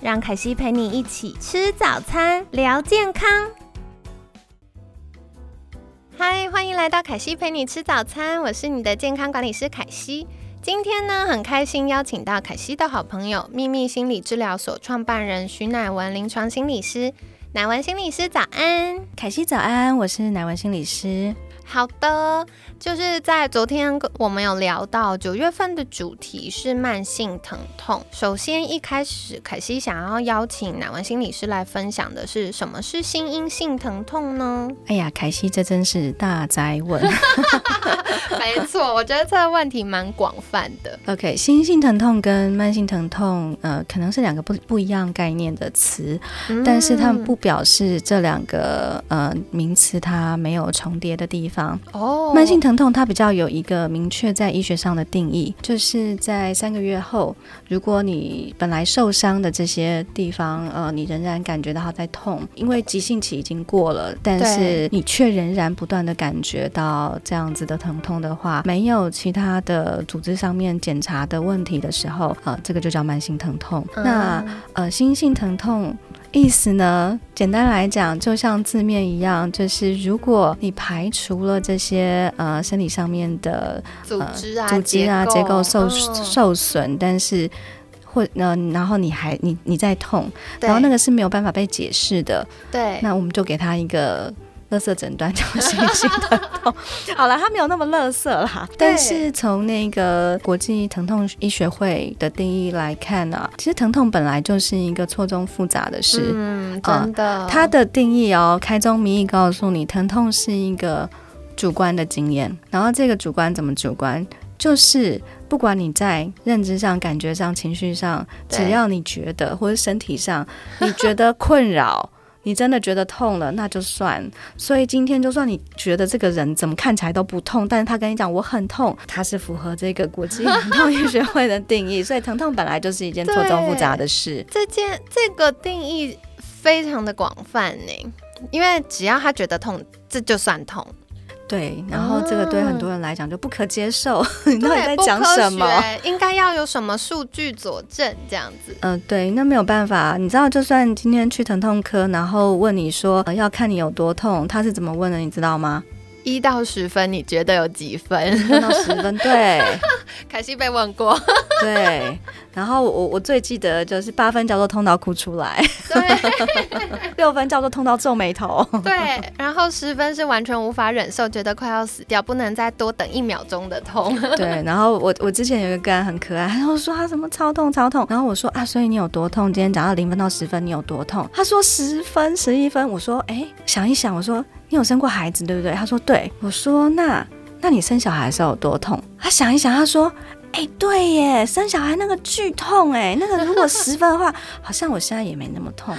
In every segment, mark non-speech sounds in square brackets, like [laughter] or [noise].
让凯西陪你一起吃早餐，聊健康。嗨，欢迎来到凯西陪你吃早餐，我是你的健康管理师凯西。今天呢，很开心邀请到凯西的好朋友，秘密心理治疗所创办人徐乃文临床心理师。乃文心理师早安，凯西早安，我是乃文心理师。好的，就是在昨天我们有聊到九月份的主题是慢性疼痛。首先一开始，凯西想要邀请哪位心理师来分享的是什么是心因性疼痛呢？哎呀，凯西这真是大灾问。[laughs] 没错，我觉得这个问题蛮广泛的。OK，心因性疼痛跟慢性疼痛，呃，可能是两个不不一样概念的词，但是它们不表示这两个呃名词它没有重叠的地方。哦，慢性疼痛它比较有一个明确在医学上的定义，就是在三个月后，如果你本来受伤的这些地方，呃，你仍然感觉到它在痛，因为急性期已经过了，但是你却仍然不断的感觉到这样子的疼痛的话，没有其他的组织上面检查的问题的时候，呃，这个就叫慢性疼痛。那呃，心性疼痛。意思呢？简单来讲，就像字面一样，就是如果你排除了这些呃身体上面的组织啊、组织啊结构受受损，但是或呃，然后你还你你在痛，然后那个是没有办法被解释的，对，那我们就给他一个。乐色诊断就是心疼痛，[laughs] 好了，它没有那么乐色啦。但是从那个国际疼痛医学会的定义来看呢，其实疼痛本来就是一个错综复杂的事。嗯，真的。它的定义哦，开宗明义告诉你，疼痛是一个主观的经验。然后这个主观怎么主观？就是不管你在认知上、感觉上、情绪上，只要你觉得或者身体上你觉得困扰。你真的觉得痛了，那就算。所以今天就算你觉得这个人怎么看起来都不痛，但是他跟你讲我很痛，他是符合这个国际疼痛医学会的定义。[laughs] 所以疼痛本来就是一件错综复杂的事。这件这个定义非常的广泛呢，因为只要他觉得痛，这就算痛。对，然后这个对很多人来讲就不可接受。[laughs] 你到底在讲什么？应该要有什么数据佐证这样子？嗯，对，那没有办法。你知道，就算今天去疼痛科，然后问你说要看你有多痛，他是怎么问的？你知道吗？一到十分，你觉得有几分？一到十分，对。[laughs] 凯西被问过，对。然后我我最记得就是八分叫做痛到哭出来，对。[laughs] 六分叫做痛到皱眉头，对。然后十分是完全无法忍受，觉得快要死掉，不能再多等一秒钟的痛。对。然后我我之前有一个个案很可爱，然后说他什么超痛超痛，然后我说啊，所以你有多痛？今天讲到零分到十分，你有多痛？他说十分十一分。我说哎，想一想，我说。你有生过孩子对不对？他说对。我说那那你生小孩的时候有多痛？他想一想，他说哎对耶，生小孩那个剧痛哎，那个如果十分的话，[laughs] 好像我现在也没那么痛，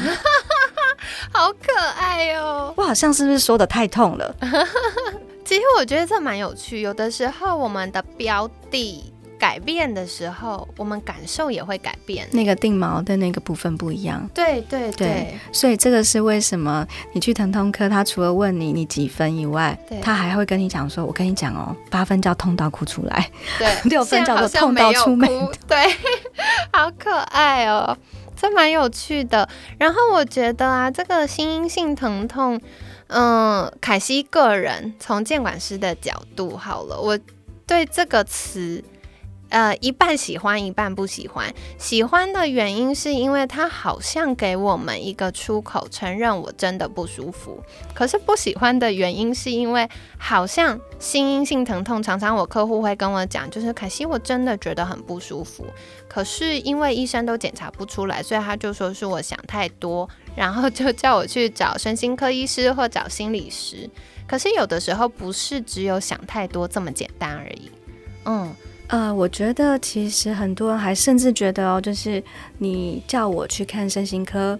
[laughs] 好可爱哦。我好像是不是说的太痛了？[laughs] 其实我觉得这蛮有趣，有的时候我们的标的。改变的时候，我们感受也会改变。那个定锚的那个部分不一样。对对对，所以这个是为什么你去疼痛科，他除了问你你几分以外，他还会跟你讲说：“我跟你讲哦，八分叫痛到哭出来，对，[laughs] 六分叫做痛到出眉。” [laughs] 对，[laughs] 好可爱哦，这蛮有趣的。然后我觉得啊，这个心因性疼痛，嗯，凯西个人从监管师的角度，好了，我对这个词。呃，一半喜欢，一半不喜欢。喜欢的原因是因为它好像给我们一个出口，承认我真的不舒服。可是不喜欢的原因是因为好像心因性疼痛，常常我客户会跟我讲，就是凯西，我真的觉得很不舒服。可是因为医生都检查不出来，所以他就说是我想太多，然后就叫我去找身心科医师或找心理师。可是有的时候不是只有想太多这么简单而已，嗯。呃，我觉得其实很多人还甚至觉得哦，就是你叫我去看身心科，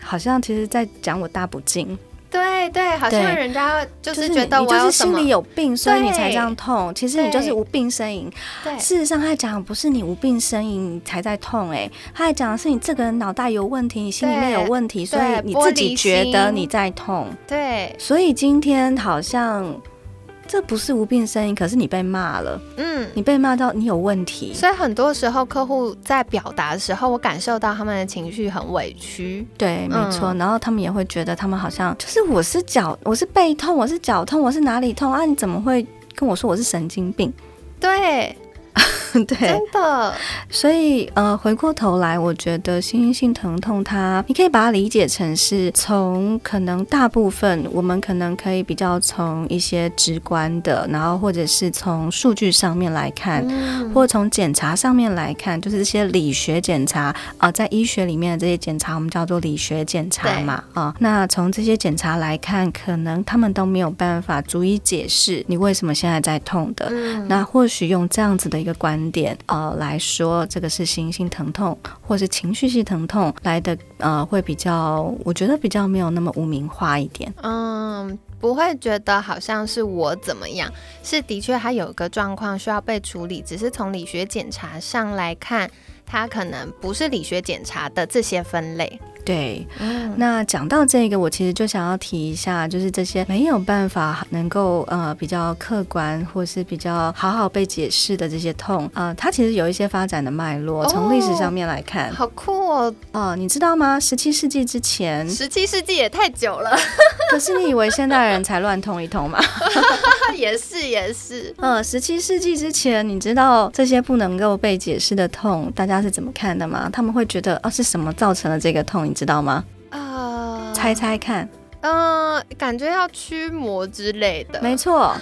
好像其实在讲我大不敬。对对，好像人家就是觉得我就是心里有病，所以你才这样痛。其实你就是无病呻吟。对，事实上他讲不是你无病呻吟才在痛，哎，他还讲的是你这个人脑袋有问题，你心里面有问题，所以你自己觉得你在痛。对，所以今天好像。这不是无病呻吟，可是你被骂了，嗯，你被骂到你有问题，所以很多时候客户在表达的时候，我感受到他们的情绪很委屈，对，没错，然后他们也会觉得他们好像就是我是脚，我是背痛，我是脚痛，我是哪里痛啊？你怎么会跟我说我是神经病？对。[laughs] 对，真的。所以，呃，回过头来，我觉得心因性疼痛，它你可以把它理解成是从可能大部分我们可能可以比较从一些直观的，然后或者是从数据上面来看，或从检查上面来看，就是这些理学检查啊，在医学里面的这些检查，我们叫做理学检查嘛啊。那从这些检查来看，可能他们都没有办法足以解释你为什么现在在痛的。那或许用这样子的一个观。点呃来说，这个是心性疼痛，或是情绪性疼痛来的呃，会比较，我觉得比较没有那么无名化一点。嗯，不会觉得好像是我怎么样，是的确他有个状况需要被处理，只是从理学检查上来看，他可能不是理学检查的这些分类。对，那讲到这个，我其实就想要提一下，就是这些没有办法能够呃比较客观或是比较好好被解释的这些痛，呃，它其实有一些发展的脉络，从历史上面来看，好酷哦，哦，你知道吗？十七世纪之前，十七世纪也太久了，[laughs] 可是你以为现代人才乱痛一通吗？也 [laughs] 是也是，嗯，十七世纪之前，你知道这些不能够被解释的痛，大家是怎么看的吗？他们会觉得哦，是什么造成了这个痛？你知道吗？啊，猜猜看。嗯，感觉要驱魔之类的。没错。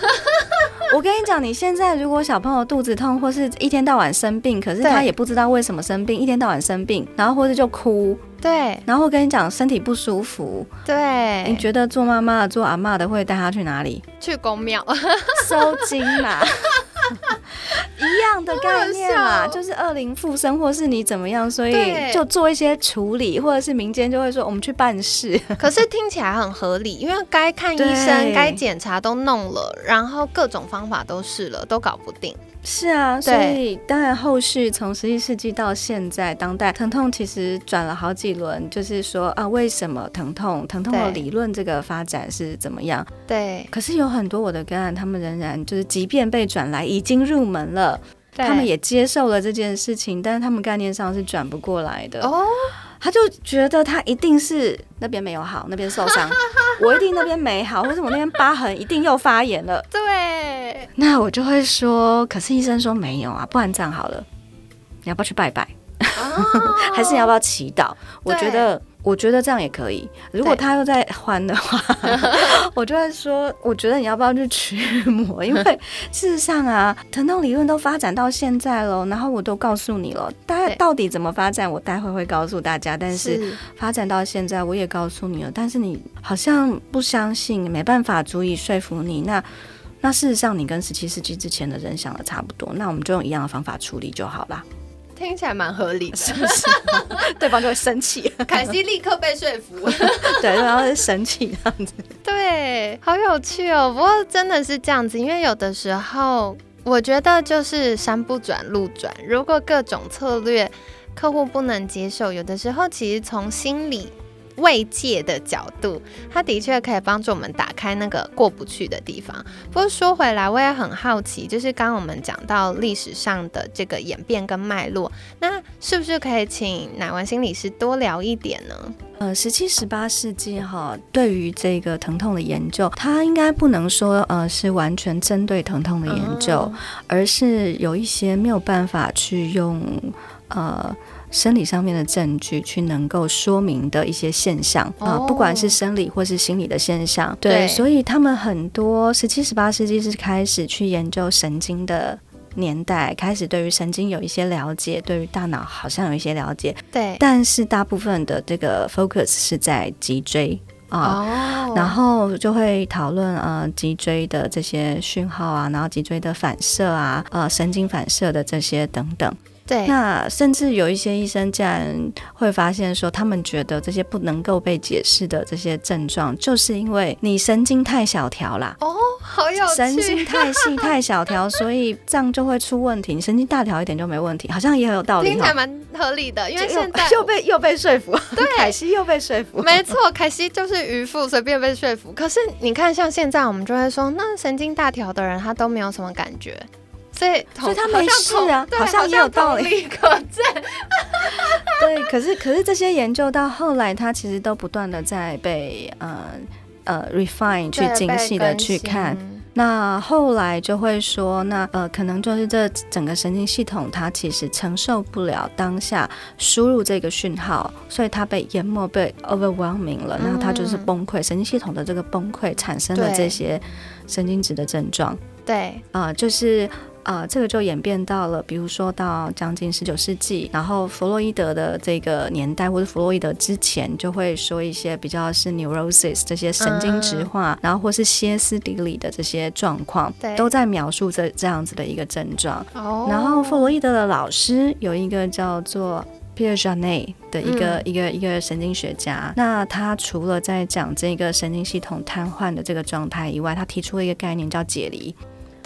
[laughs] 我跟你讲，你现在如果小朋友肚子痛，或是一天到晚生病，可是他也不知道为什么生病，一天到晚生病，然后或者就哭。对。然后我跟你讲，身体不舒服。对。你觉得做妈妈的、做阿妈的会带他去哪里？去公庙收金嘛。[laughs] 一样的概念嘛，就是恶灵附身，或是你怎么样，所以就做一些处理，或者是民间就会说我们去办事。[laughs] [laughs] 可是听起来很合理，因为该看医生、该检查都弄了，然后各种方法都试了，都搞不定。是啊，所以当然后续从十一世纪到现在当代，疼痛其实转了好几轮，就是说啊，为什么疼痛？疼痛的理论这个发展是怎么样？对。可是有很多我的个案，他们仍然就是，即便被转来，已经入门了，他们也接受了这件事情，但是他们概念上是转不过来的。哦。他就觉得他一定是那边没有好，那边受伤，[laughs] 我一定那边没好，或者我那边疤痕一定又发炎了。对，那我就会说，可是医生说没有啊，不然这样好了，你要不要去拜拜？[laughs] 还是你要不要祈祷？我觉得。我觉得这样也可以。如果他又在还的话，[laughs] 我就会说，我觉得你要不要去驱魔？因为 [laughs] 事实上啊，疼痛理论都发展到现在了，然后我都告诉你了，大概到底怎么发展，我待会会告诉大家。但是发展到现在，我也告诉你了，但是你好像不相信，没办法足以说服你。那那事实上，你跟十七世纪之前的人想的差不多，那我们就用一样的方法处理就好了。听起来蛮合理的，是不是？[laughs] 对方就会生气。[laughs] 凯西立刻被说服，[laughs] 对，然后是生气这样子。对，好有趣哦。不过真的是这样子，因为有的时候我觉得就是山不转路转，如果各种策略客户不能接受，有的时候其实从心理。慰藉的角度，它的确可以帮助我们打开那个过不去的地方。不过说回来，我也很好奇，就是刚刚我们讲到历史上的这个演变跟脉络，那是不是可以请乃文心理师多聊一点呢？呃，十七、十八世纪哈，对于这个疼痛的研究，它应该不能说呃是完全针对疼痛的研究，而是有一些没有办法去用呃。生理上面的证据去能够说明的一些现象啊，不管是生理或是心理的现象，对，所以他们很多十七、十八世纪是开始去研究神经的年代，开始对于神经有一些了解，对于大脑好像有一些了解，对，但是大部分的这个 focus 是在脊椎。啊，然后就会讨论呃脊椎的这些讯号啊，然后脊椎的反射啊，呃神经反射的这些等等。对，那甚至有一些医生竟然会发现说，他们觉得这些不能够被解释的这些症状，就是因为你神经太小条啦。哦，好有神经太细太小条，所以这样就会出问题。你神经大条一点就没问题，好像也很有道理。听起来蛮合理的，因为现在 [laughs] 又被又被说服。[laughs] 对，凯西又被说服。没错，凯西就是渔夫，随便被说服。可是你看，像现在我们就会说，那神经大条的人他都没有什么感觉。所以，所以他没事啊，好像也有道理可证。[laughs] 对，可是，可是这些研究到后来，他其实都不断的在被呃呃 refine 去精细的去看。那后来就会说，那呃，可能就是这整个神经系统它其实承受不了当下输入这个讯号，所以它被淹没，被 overwhelming 了，然后它就是崩溃，神经系统的这个崩溃产生了这些神经质的症状。对，啊，就是。啊，这个就演变到了，比如说到将近十九世纪，然后弗洛伊德的这个年代，或者弗洛伊德之前，就会说一些比较是 neurosis 这些神经质化，然后或是歇斯底里的这些状况，都在描述这这样子的一个症状。哦。然后弗洛伊德的老师有一个叫做 Pierre Janet 的一个一个一个神经学家，那他除了在讲这个神经系统瘫痪的这个状态以外，他提出了一个概念叫解离。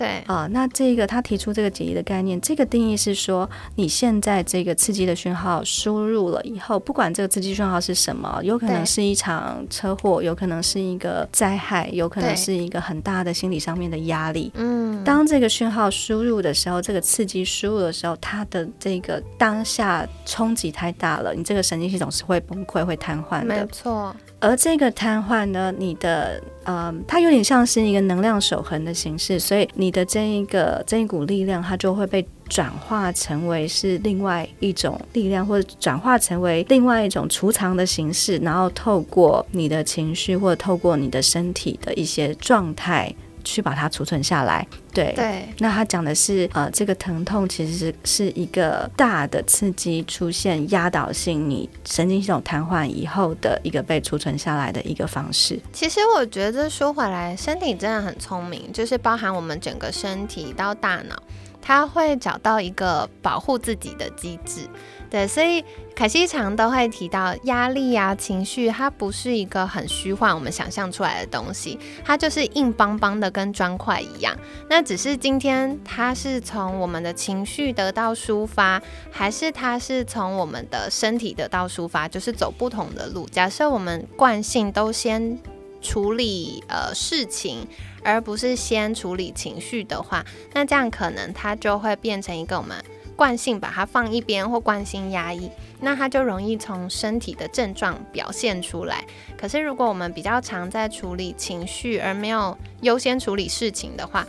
对啊，那这个他提出这个解离的概念，这个定义是说，你现在这个刺激的讯号输入了以后，不管这个刺激讯号是什么，有可能是一场车祸，有可能是一个灾害，有可能是一个很大的心理上面的压力。嗯，当这个讯号输入的时候，这个刺激输入的时候，它的这个当下冲击太大了，你这个神经系统是会崩溃、会瘫痪的。没错。而这个瘫痪呢，你的呃，它有点像是一个能量守恒的形式，所以你的这一个这一股力量，它就会被转化成为是另外一种力量，或者转化成为另外一种储藏的形式，然后透过你的情绪，或者透过你的身体的一些状态。去把它储存下来，对对。那他讲的是，呃，这个疼痛其实是是一个大的刺激出现压倒性，你神经系统瘫痪以后的一个被储存下来的一个方式。其实我觉得说回来，身体真的很聪明，就是包含我们整个身体到大脑，它会找到一个保护自己的机制。对，所以凯西常都会提到压力啊、情绪，它不是一个很虚幻、我们想象出来的东西，它就是硬邦邦的，跟砖块一样。那只是今天它是从我们的情绪得到抒发，还是它是从我们的身体得到抒发，就是走不同的路。假设我们惯性都先处理呃事情，而不是先处理情绪的话，那这样可能它就会变成一个我们。惯性把它放一边或惯性压抑，那它就容易从身体的症状表现出来。可是如果我们比较常在处理情绪，而没有优先处理事情的话，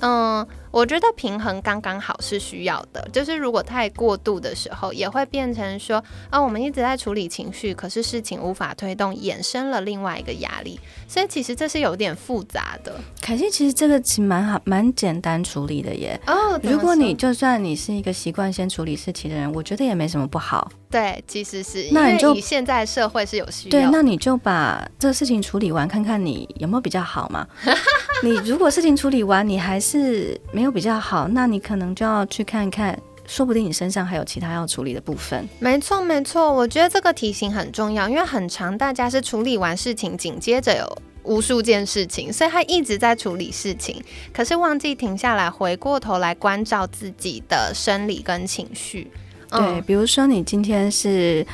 嗯。我觉得平衡刚刚好是需要的，就是如果太过度的时候，也会变成说，啊，我们一直在处理情绪，可是事情无法推动，衍生了另外一个压力，所以其实这是有点复杂的。凯西，其实这个其实蛮好，蛮简单处理的耶。哦，如果你就算你是一个习惯先处理事情的人，我觉得也没什么不好。对，其实是，那你就现在社会是有需要，对，那你就把这个事情处理完，看看你有没有比较好嘛。[laughs] 你如果事情处理完，你还是没有比较好，那你可能就要去看看，说不定你身上还有其他要处理的部分。没错，没错，我觉得这个提醒很重要，因为很长，大家是处理完事情，紧接着有无数件事情，所以他一直在处理事情，可是忘记停下来，回过头来关照自己的生理跟情绪。对，比如说你今天是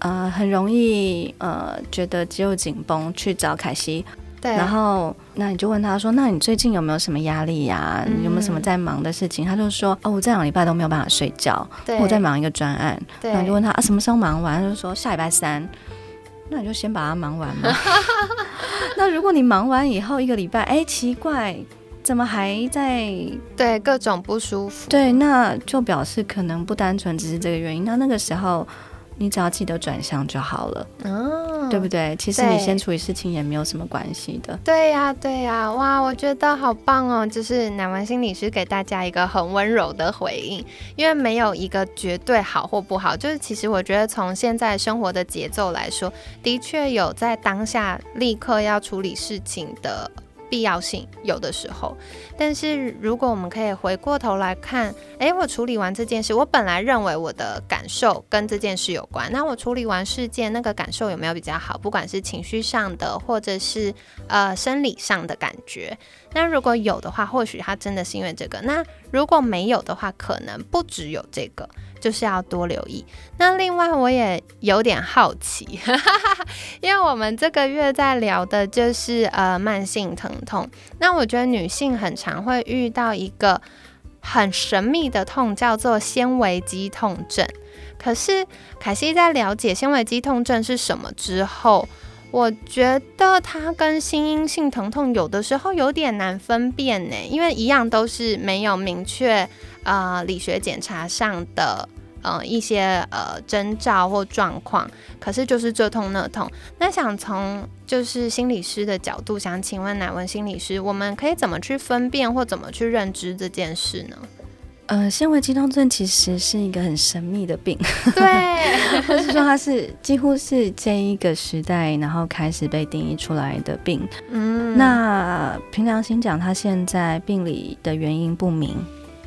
呃很容易呃觉得肌肉紧绷，去找凯西。然后，那你就问他说：“那你最近有没有什么压力呀？有没有什么在忙的事情？”他就说：“哦，我这两个礼拜都没有办法睡觉，我在忙一个专案。”然后就问他啊，什么时候忙完？他就说下礼拜三。[laughs] 那你就先把它忙完嘛。[laughs] 那如果你忙完以后一个礼拜，哎，奇怪，怎么还在对各种不舒服？对，那就表示可能不单纯只是这个原因。那那个时候。你只要记得转向就好了，哦，对不对？其实你先处理事情也没有什么关系的。对呀，对呀，哇，我觉得好棒哦！就是南文心理师给大家一个很温柔的回应，因为没有一个绝对好或不好。就是其实我觉得从现在生活的节奏来说，的确有在当下立刻要处理事情的。必要性有的时候，但是如果我们可以回过头来看，诶，我处理完这件事，我本来认为我的感受跟这件事有关，那我处理完事件，那个感受有没有比较好？不管是情绪上的，或者是呃生理上的感觉，那如果有的话，或许它真的是因为这个；那如果没有的话，可能不只有这个。就是要多留意。那另外我也有点好奇，[laughs] 因为我们这个月在聊的就是呃慢性疼痛。那我觉得女性很常会遇到一个很神秘的痛，叫做纤维肌痛症。可是凯西在了解纤维肌痛症是什么之后，我觉得它跟心因性疼痛有的时候有点难分辨呢，因为一样都是没有明确。呃，理学检查上的呃一些呃征兆或状况，可是就是这痛那痛。那想从就是心理师的角度，想请问哪位心理师，我们可以怎么去分辨或怎么去认知这件事呢？呃，纤维肌痛症其实是一个很神秘的病，对，[laughs] 或是说它是几乎是这一个时代然后开始被定义出来的病。嗯，那凭良心讲，它现在病理的原因不明。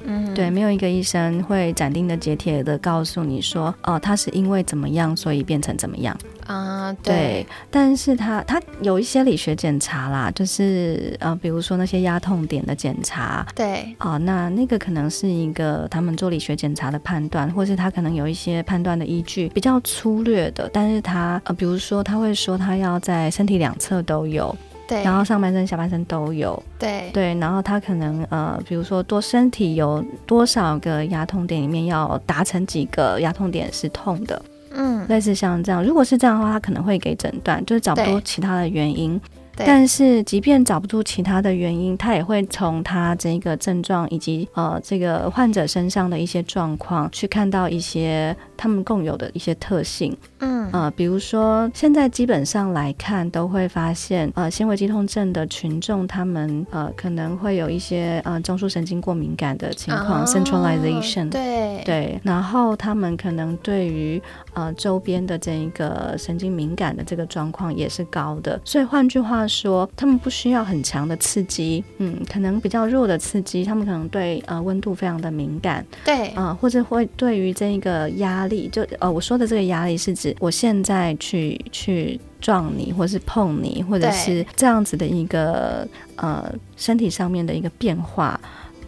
嗯，对，没有一个医生会斩钉的截铁的告诉你说，哦，他是因为怎么样，所以变成怎么样啊？对，但是他他有一些理学检查啦，就是呃，比如说那些压痛点的检查，对，哦，那那个可能是一个他们做理学检查的判断，或是他可能有一些判断的依据，比较粗略的，但是他呃，比如说他会说他要在身体两侧都有。对，然后上半身、下半身都有。对对，然后他可能呃，比如说多身体有多少个牙痛点，里面要达成几个牙痛点是痛的。嗯，类似像这样，如果是这样的话，他可能会给诊断，就是找不出其他的原因。但是，即便找不出其他的原因，他也会从他这个症状以及呃这个患者身上的一些状况，去看到一些他们共有的一些特性。嗯呃，比如说现在基本上来看，都会发现呃纤维肌痛症的群众，他们呃可能会有一些呃中枢神经过敏感的情况，centralization。对对，然后他们可能对于呃周边的这一个神经敏感的这个状况也是高的。所以换句话。说他们不需要很强的刺激，嗯，可能比较弱的刺激，他们可能对呃温度非常的敏感，对，啊，或者会对于这一个压力，就呃我说的这个压力是指我现在去去撞你，或是碰你，或者是这样子的一个呃身体上面的一个变化。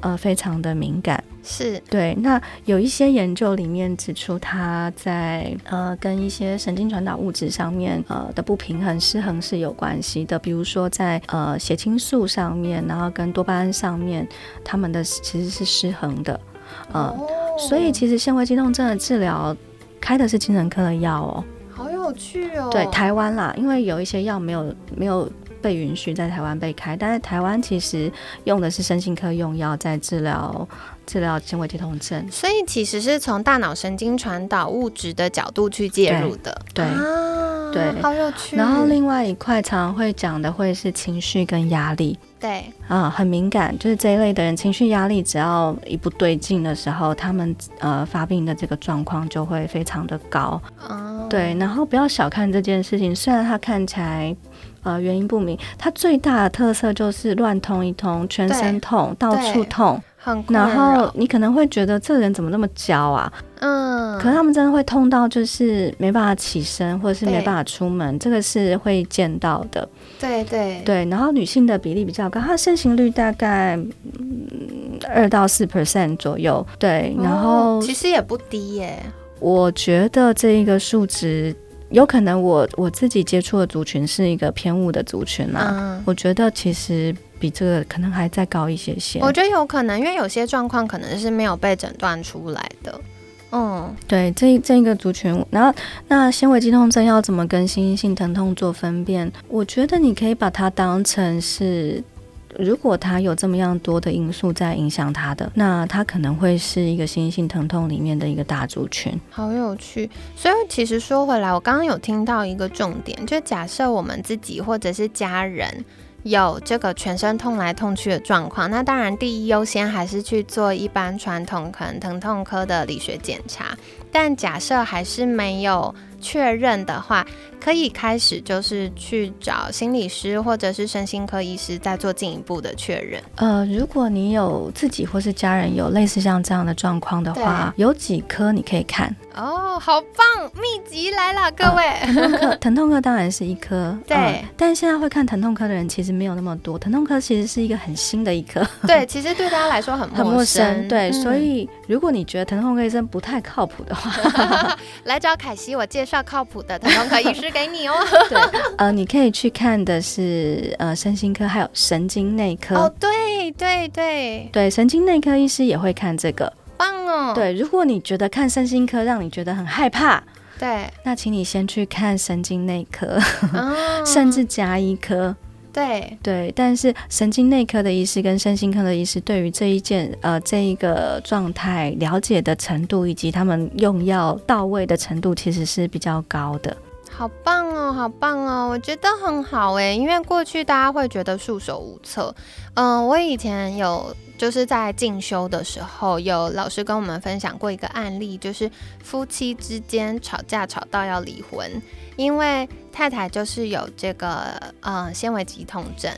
呃，非常的敏感，是对。那有一些研究里面指出，它在呃跟一些神经传导物质上面呃的不平衡、失衡是有关系的。比如说在呃血清素上面，然后跟多巴胺上面，他们的其实是失衡的。呃，所以其实纤维肌痛症的治疗开的是精神科的药哦。好有趣哦。对，台湾啦，因为有一些药没有没有。被允许在台湾被开，但是台湾其实用的是身心科用药在治疗治疗纤维肌痛症，所以其实是从大脑神经传导物质的角度去介入的。对，对，好有趣。然后另外一块常常会讲的会是情绪跟压力。对，啊，很敏感，就是这一类的人，情绪压力只要一不对劲的时候，他们呃发病的这个状况就会非常的高。哦，对，然后不要小看这件事情，虽然它看起来。呃，原因不明，它最大的特色就是乱痛一通，全身痛，到处痛，然后你可能会觉得这人怎么那么娇啊？嗯，可是他们真的会痛到就是没办法起身，或者是没办法出门，这个是会见到的。对对对，然后女性的比例比较高，它盛行率大概二到四 percent 左右。对，然后其实也不低耶。我觉得这一个数值。有可能我我自己接触的族群是一个偏误的族群嘛？我觉得其实比这个可能还再高一些些。我觉得有可能，因为有些状况可能是没有被诊断出来的。嗯，对，这这一个族群，然后那纤维肌痛症要怎么跟心因性疼痛做分辨？我觉得你可以把它当成是如果他有这么样多的因素在影响他的，那他可能会是一个心性疼痛里面的一个大族群。好有趣。所以其实说回来，我刚刚有听到一个重点，就假设我们自己或者是家人。有这个全身痛来痛去的状况，那当然第一优先还是去做一般传统可能疼痛科的理学检查。但假设还是没有确认的话，可以开始就是去找心理师或者是身心科医师再做进一步的确认。呃，如果你有自己或是家人有类似像这样的状况的话，有几科你可以看。哦，好棒！秘籍来了，各位。疼痛科，[laughs] 疼痛科当然是一科。对，但现在会看疼痛科的人其实没有那么多。疼痛科其实是一个很新的一科。[laughs] 对，其实对大家来说很很陌生。对，所以如果你觉得疼痛科医生不太靠谱的话，[laughs] 来找凯西，我介绍靠谱的疼痛科医师给你哦。对，呃，你可以去看的是呃，身心科还有神经内科。哦，对对对对，神经内科医师也会看这个。棒哦。对，如果你觉得看身心科让你觉得很害怕，对，那请你先去看神经内科，[laughs] 甚至加医科。对对，但是神经内科的医师跟身心科的医师对于这一件呃这一个状态了解的程度，以及他们用药到位的程度，其实是比较高的。好棒哦，好棒哦，我觉得很好诶，因为过去大家会觉得束手无策。嗯，我以前有就是在进修的时候，有老师跟我们分享过一个案例，就是夫妻之间吵架吵到要离婚，因为太太就是有这个呃纤维肌痛症。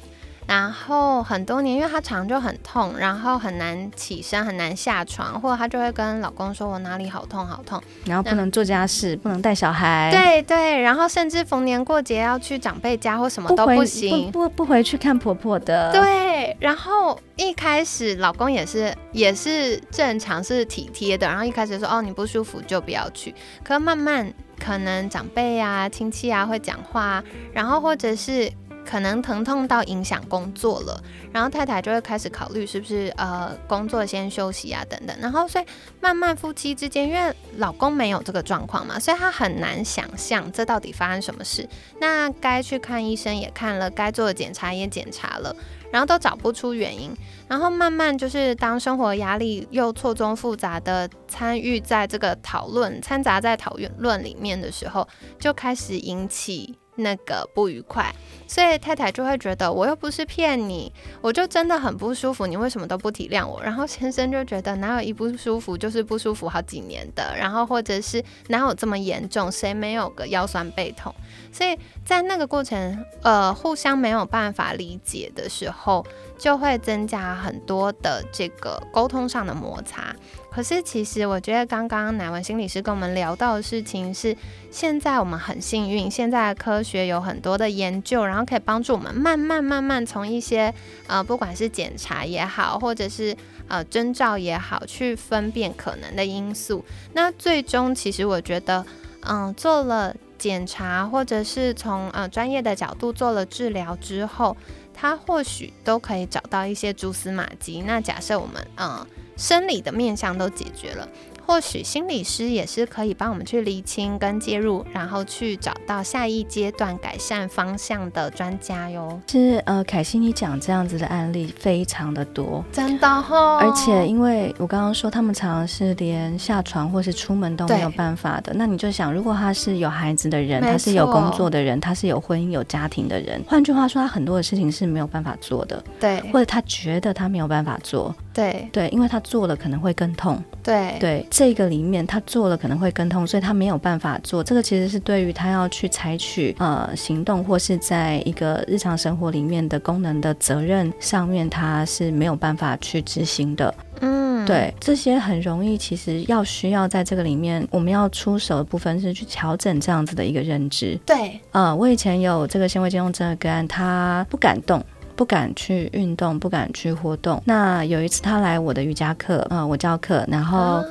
然后很多年，因为她常就很痛，然后很难起身，很难下床，或者她就会跟老公说：“我哪里好痛好痛。”然后不能做家事，不能带小孩。对对，然后甚至逢年过节要去长辈家或什么都不行，不不回去看婆婆的。对，然后一开始老公也是也是正常是体贴的，然后一开始说：“哦，你不舒服就不要去。”可慢慢可能长辈啊、亲戚啊会讲话，然后或者是。可能疼痛到影响工作了，然后太太就会开始考虑是不是呃工作先休息啊等等，然后所以慢慢夫妻之间，因为老公没有这个状况嘛，所以他很难想象这到底发生什么事。那该去看医生也看了，该做的检查也检查了，然后都找不出原因。然后慢慢就是当生活压力又错综复杂的参与在这个讨论掺杂在讨论论里面的时候，就开始引起。那个不愉快，所以太太就会觉得我又不是骗你，我就真的很不舒服，你为什么都不体谅我？然后先生就觉得哪有一不舒服就是不舒服好几年的，然后或者是哪有这么严重，谁没有个腰酸背痛？所以在那个过程，呃，互相没有办法理解的时候，就会增加很多的这个沟通上的摩擦。可是，其实我觉得刚刚乃文心理师跟我们聊到的事情是，现在我们很幸运，现在科学有很多的研究，然后可以帮助我们慢慢慢慢从一些呃，不管是检查也好，或者是呃征兆也好，去分辨可能的因素。那最终，其实我觉得，嗯，做了检查，或者是从呃专业的角度做了治疗之后，他或许都可以找到一些蛛丝马迹。那假设我们，嗯。生理的面相都解决了。或许心理师也是可以帮我们去厘清跟介入，然后去找到下一阶段改善方向的专家哟。其实，呃，凯西，你讲这样子的案例非常的多，真的哈。而且，因为我刚刚说他们常常是连下床或是出门都没有办法的，那你就想，如果他是有孩子的人，他是有工作的人，他是有婚姻有家庭的人，换句话说，他很多的事情是没有办法做的。对，或者他觉得他没有办法做。对对，因为他做了可能会更痛。对对。这个里面他做了可能会跟痛，所以他没有办法做。这个其实是对于他要去采取呃行动，或是在一个日常生活里面的功能的责任上面，他是没有办法去执行的。嗯，对，这些很容易，其实要需要在这个里面，我们要出手的部分是去调整这样子的一个认知。对，呃，我以前有这个纤维肌痛症的个案，他不敢动。不敢去运动，不敢去活动。那有一次他来我的瑜伽课，呃，我教课，然后，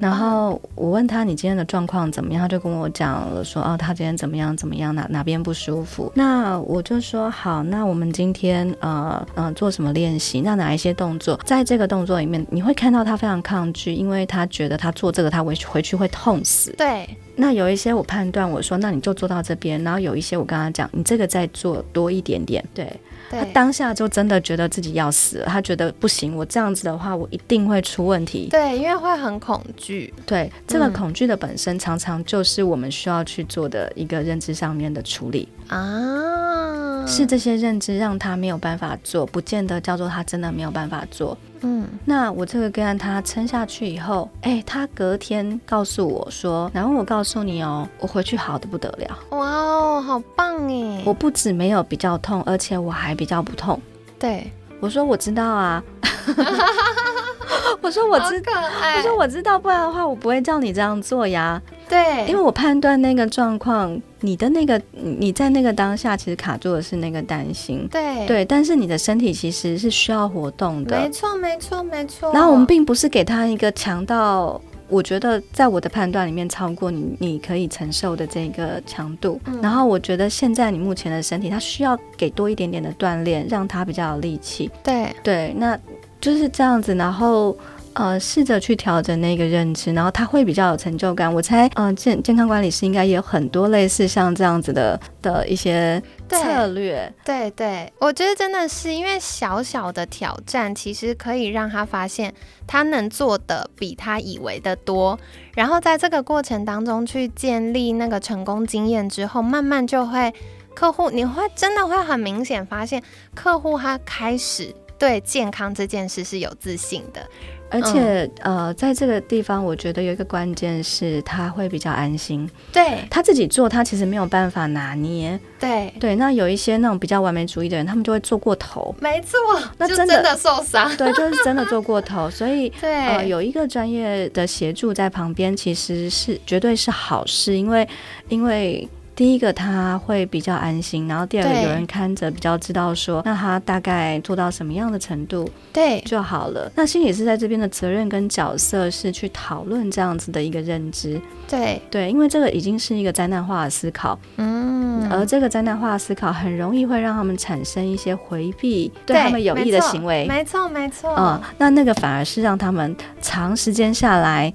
然后我问他你今天的状况怎么样，他就跟我讲了说，哦，他今天怎么样怎么样，哪哪边不舒服。那我就说好，那我们今天呃嗯做什么练习？那哪一些动作？在这个动作里面，你会看到他非常抗拒，因为他觉得他做这个他回回去会痛死。对。那有一些我判断我说，那你就做到这边，然后有一些我跟他讲，你这个再做多一点点，对。他当下就真的觉得自己要死了，他觉得不行，我这样子的话，我一定会出问题。对，因为会很恐惧。对，这个恐惧的本身常常就是我们需要去做的一个认知上面的处理啊。是这些认知让他没有办法做，不见得叫做他真的没有办法做。嗯，那我这个个案他撑下去以后，哎，他隔天告诉我说，然后我告诉你哦，我回去好的不得了。哇哦，好棒哎！我不止没有比较痛，而且我还比较不痛。对，我说我知道啊。[laughs] 我说我知道，我说我知道，不然的话我不会叫你这样做呀。对，因为我判断那个状况，你的那个你在那个当下其实卡住的是那个担心。对对，但是你的身体其实是需要活动的。没错，没错，没错。然后我们并不是给他一个强到。我觉得在我的判断里面超过你你可以承受的这个强度，然后我觉得现在你目前的身体，它需要给多一点点的锻炼，让它比较有力气。对对，那就是这样子，然后。呃，试着去调整那个认知，然后他会比较有成就感。我猜，嗯，健健康管理师应该也有很多类似像这样子的的一些策略。对对，我觉得真的是因为小小的挑战，其实可以让他发现他能做的比他以为的多。然后在这个过程当中去建立那个成功经验之后，慢慢就会客户你会真的会很明显发现客户他开始对健康这件事是有自信的。而且，呃，在这个地方，我觉得有一个关键是，他会比较安心。对，他自己做，他其实没有办法拿捏。对对，那有一些那种比较完美主义的人，他们就会做过头。没错，那真的受伤。对，就是真的做过头。所以，[laughs] 呃，有一个专业的协助在旁边，其实是绝对是好事，因为，因为。第一个他会比较安心，然后第二个有人看着比较知道说，那他大概做到什么样的程度，对。就好了。那心理师在这边的责任跟角色是去讨论这样子的一个认知，对。对，因为这个已经是一个灾难化的思考，嗯，而这个灾难化的思考很容易会让他们产生一些回避对他们有益的行为，没错没错，嗯，那那个反而是让他们长时间下来。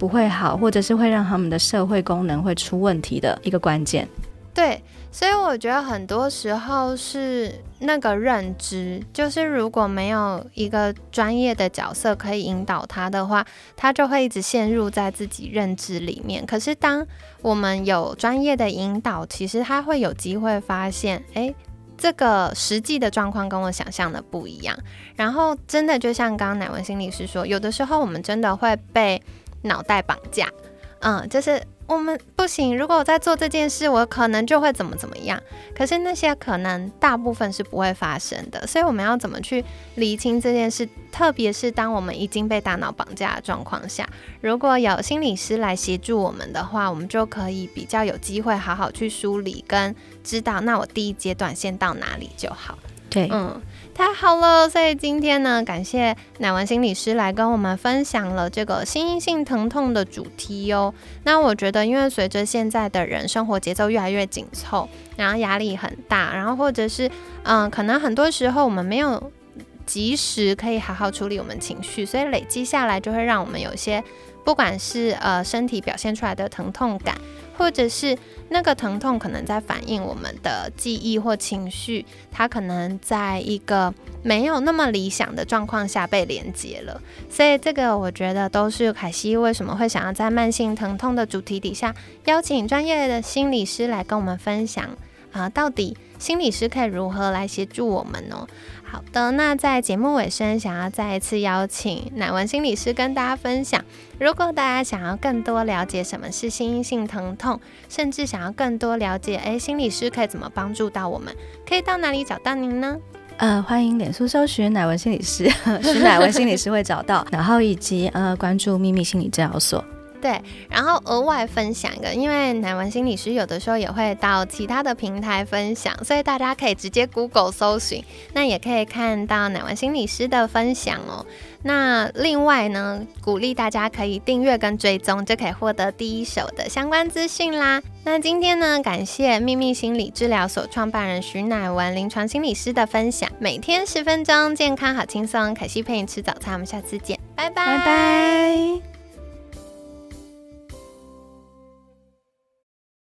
不会好，或者是会让他们的社会功能会出问题的一个关键。对，所以我觉得很多时候是那个认知，就是如果没有一个专业的角色可以引导他的话，他就会一直陷入在自己认知里面。可是当我们有专业的引导，其实他会有机会发现，哎，这个实际的状况跟我想象的不一样。然后真的就像刚刚乃文心理师说，有的时候我们真的会被。脑袋绑架，嗯，就是我们不行。如果我在做这件事，我可能就会怎么怎么样。可是那些可能大部分是不会发生的，所以我们要怎么去厘清这件事？特别是当我们已经被大脑绑架的状况下，如果有心理师来协助我们的话，我们就可以比较有机会好好去梳理跟知道，那我第一阶段先到哪里就好。对，嗯。太好了，所以今天呢，感谢乃文心理师来跟我们分享了这个心因性疼痛的主题哟。那我觉得，因为随着现在的人生活节奏越来越紧凑，然后压力很大，然后或者是嗯，可能很多时候我们没有及时可以好好处理我们情绪，所以累积下来就会让我们有些。不管是呃身体表现出来的疼痛感，或者是那个疼痛可能在反映我们的记忆或情绪，它可能在一个没有那么理想的状况下被连接了。所以这个我觉得都是凯西为什么会想要在慢性疼痛的主题底下邀请专业的心理师来跟我们分享啊，到底心理师可以如何来协助我们呢？好的，那在节目尾声，想要再一次邀请乃文心理师跟大家分享。如果大家想要更多了解什么是心因性疼痛，甚至想要更多了解，哎，心理师可以怎么帮助到我们，可以到哪里找到您呢？呃，欢迎脸书搜寻乃文心理师，[laughs] 徐乃文心理师会找到，然后以及呃关注秘密心理治疗所。对，然后额外分享一个，因为乃文心理师有的时候也会到其他的平台分享，所以大家可以直接 Google 搜寻，那也可以看到乃文心理师的分享哦。那另外呢，鼓励大家可以订阅跟追踪，就可以获得第一手的相关资讯啦。那今天呢，感谢秘密心理治疗所创办人徐乃文临床心理师的分享，每天十分钟，健康好轻松，凯西陪你吃早餐，我们下次见，拜拜拜拜。